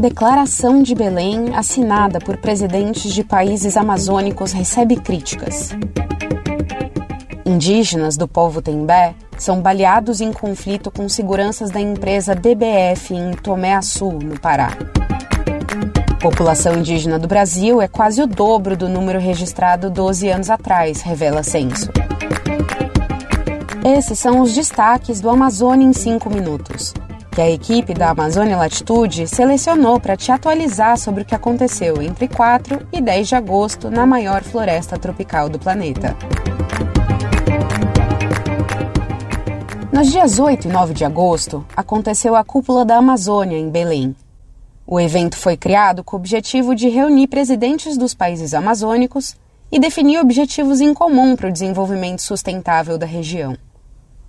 Declaração de Belém, assinada por presidentes de países amazônicos, recebe críticas. Indígenas do povo Tembé são baleados em conflito com seguranças da empresa BBF em Tomé Açu, no Pará. População indígena do Brasil é quase o dobro do número registrado 12 anos atrás, revela censo. Esses são os destaques do Amazônia em 5 minutos que a equipe da Amazônia Latitude selecionou para te atualizar sobre o que aconteceu entre 4 e 10 de agosto na maior floresta tropical do planeta. Nos dias 8 e 9 de agosto, aconteceu a Cúpula da Amazônia, em Belém. O evento foi criado com o objetivo de reunir presidentes dos países amazônicos e definir objetivos em comum para o desenvolvimento sustentável da região.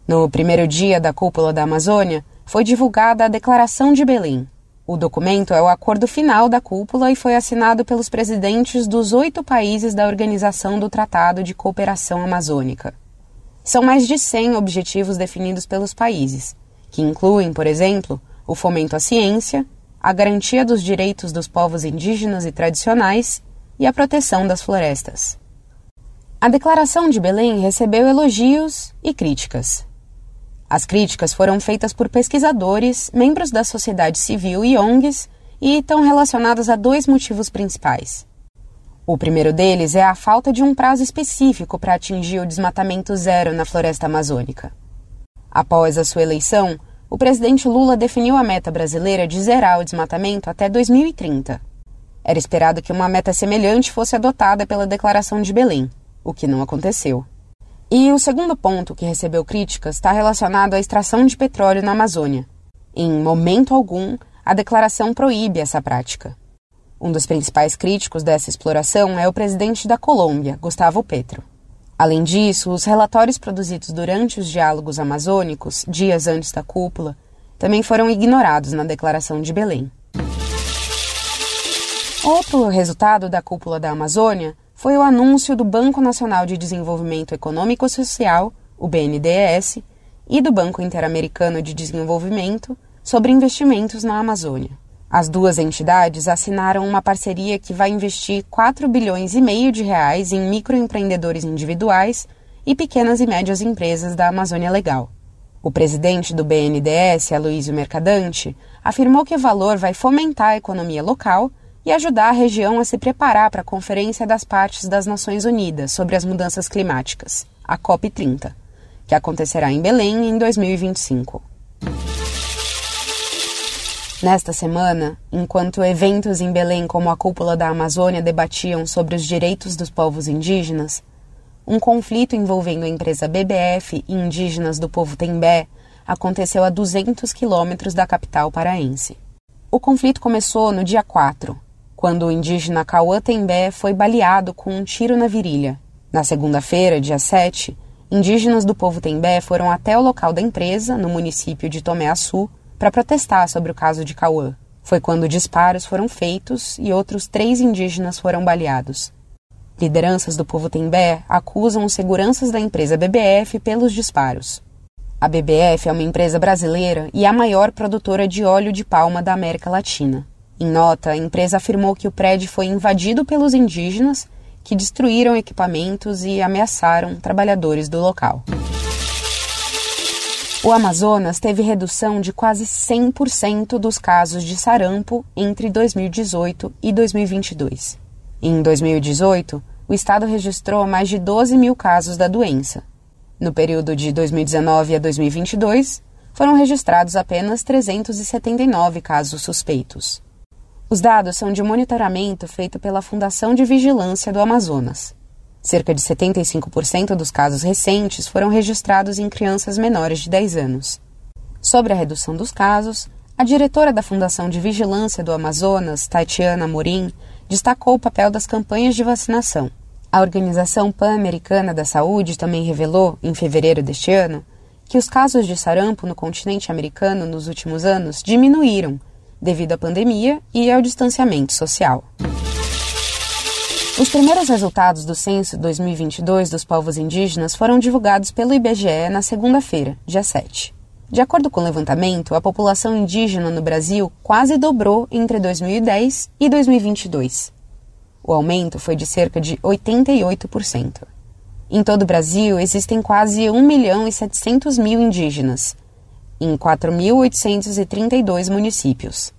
No primeiro dia da Cúpula da Amazônia, foi divulgada a Declaração de Belém. O documento é o acordo final da cúpula e foi assinado pelos presidentes dos oito países da Organização do Tratado de Cooperação Amazônica. São mais de 100 objetivos definidos pelos países, que incluem, por exemplo, o fomento à ciência, a garantia dos direitos dos povos indígenas e tradicionais e a proteção das florestas. A Declaração de Belém recebeu elogios e críticas. As críticas foram feitas por pesquisadores, membros da sociedade civil e ONGs e estão relacionadas a dois motivos principais. O primeiro deles é a falta de um prazo específico para atingir o desmatamento zero na floresta amazônica. Após a sua eleição, o presidente Lula definiu a meta brasileira de zerar o desmatamento até 2030. Era esperado que uma meta semelhante fosse adotada pela Declaração de Belém, o que não aconteceu. E o segundo ponto que recebeu críticas está relacionado à extração de petróleo na Amazônia. Em momento algum, a declaração proíbe essa prática. Um dos principais críticos dessa exploração é o presidente da Colômbia, Gustavo Petro. Além disso, os relatórios produzidos durante os diálogos amazônicos, dias antes da cúpula, também foram ignorados na Declaração de Belém. Outro resultado da cúpula da Amazônia foi o anúncio do Banco Nacional de Desenvolvimento Econômico Social, o BNDES, e do Banco Interamericano de Desenvolvimento sobre investimentos na Amazônia. As duas entidades assinaram uma parceria que vai investir 4 bilhões e meio de reais em microempreendedores individuais e pequenas e médias empresas da Amazônia Legal. O presidente do BNDES, Aloysio Mercadante, afirmou que o valor vai fomentar a economia local e ajudar a região a se preparar para a Conferência das Partes das Nações Unidas sobre as Mudanças Climáticas, a COP30, que acontecerá em Belém em 2025. Nesta semana, enquanto eventos em Belém como a Cúpula da Amazônia debatiam sobre os direitos dos povos indígenas, um conflito envolvendo a empresa BBF e indígenas do povo Tembé aconteceu a 200 quilômetros da capital paraense. O conflito começou no dia 4, quando o indígena Cauã Tembé foi baleado com um tiro na virilha. Na segunda-feira, dia 7, indígenas do povo Tembé foram até o local da empresa, no município de Tomé Açu, para protestar sobre o caso de Cauã. Foi quando disparos foram feitos e outros três indígenas foram baleados. Lideranças do povo Tembé acusam os seguranças da empresa BBF pelos disparos. A BBF é uma empresa brasileira e a maior produtora de óleo de palma da América Latina. Em nota, a empresa afirmou que o prédio foi invadido pelos indígenas que destruíram equipamentos e ameaçaram trabalhadores do local. O Amazonas teve redução de quase 100% dos casos de sarampo entre 2018 e 2022. Em 2018, o estado registrou mais de 12 mil casos da doença. No período de 2019 a 2022, foram registrados apenas 379 casos suspeitos. Os dados são de monitoramento feito pela Fundação de Vigilância do Amazonas. Cerca de 75% dos casos recentes foram registrados em crianças menores de 10 anos. Sobre a redução dos casos, a diretora da Fundação de Vigilância do Amazonas, Tatiana Morim, destacou o papel das campanhas de vacinação. A Organização Pan-Americana da Saúde também revelou, em fevereiro deste ano, que os casos de sarampo no continente americano nos últimos anos diminuíram devido à pandemia e ao distanciamento social. Os primeiros resultados do censo 2022 dos povos indígenas foram divulgados pelo IBGE na segunda-feira, dia 7. De acordo com o levantamento, a população indígena no Brasil quase dobrou entre 2010 e 2022. O aumento foi de cerca de 88%. Em todo o Brasil, existem quase 1 milhão e 700 mil indígenas, em 4.832 municípios.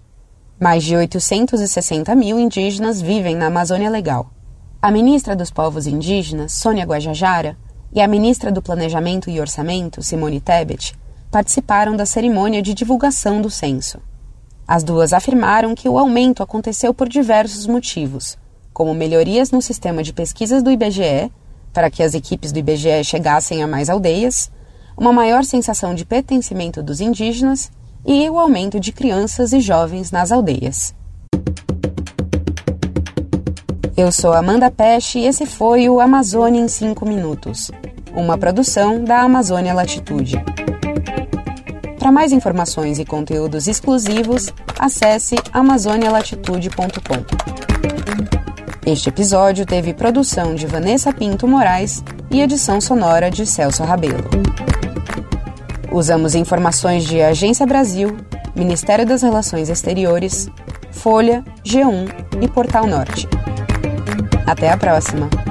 Mais de 860 mil indígenas vivem na Amazônia Legal. A ministra dos Povos Indígenas, Sônia Guajajara, e a ministra do Planejamento e Orçamento, Simone Tebet, participaram da cerimônia de divulgação do censo. As duas afirmaram que o aumento aconteceu por diversos motivos, como melhorias no sistema de pesquisas do IBGE, para que as equipes do IBGE chegassem a mais aldeias, uma maior sensação de pertencimento dos indígenas e o aumento de crianças e jovens nas aldeias. Eu sou Amanda Peste e esse foi o Amazônia em 5 Minutos, uma produção da Amazônia Latitude. Para mais informações e conteúdos exclusivos, acesse amazonialatitude.com. Este episódio teve produção de Vanessa Pinto Moraes e edição sonora de Celso Rabelo. Usamos informações de Agência Brasil, Ministério das Relações Exteriores, Folha, G1 e Portal Norte. Até a próxima!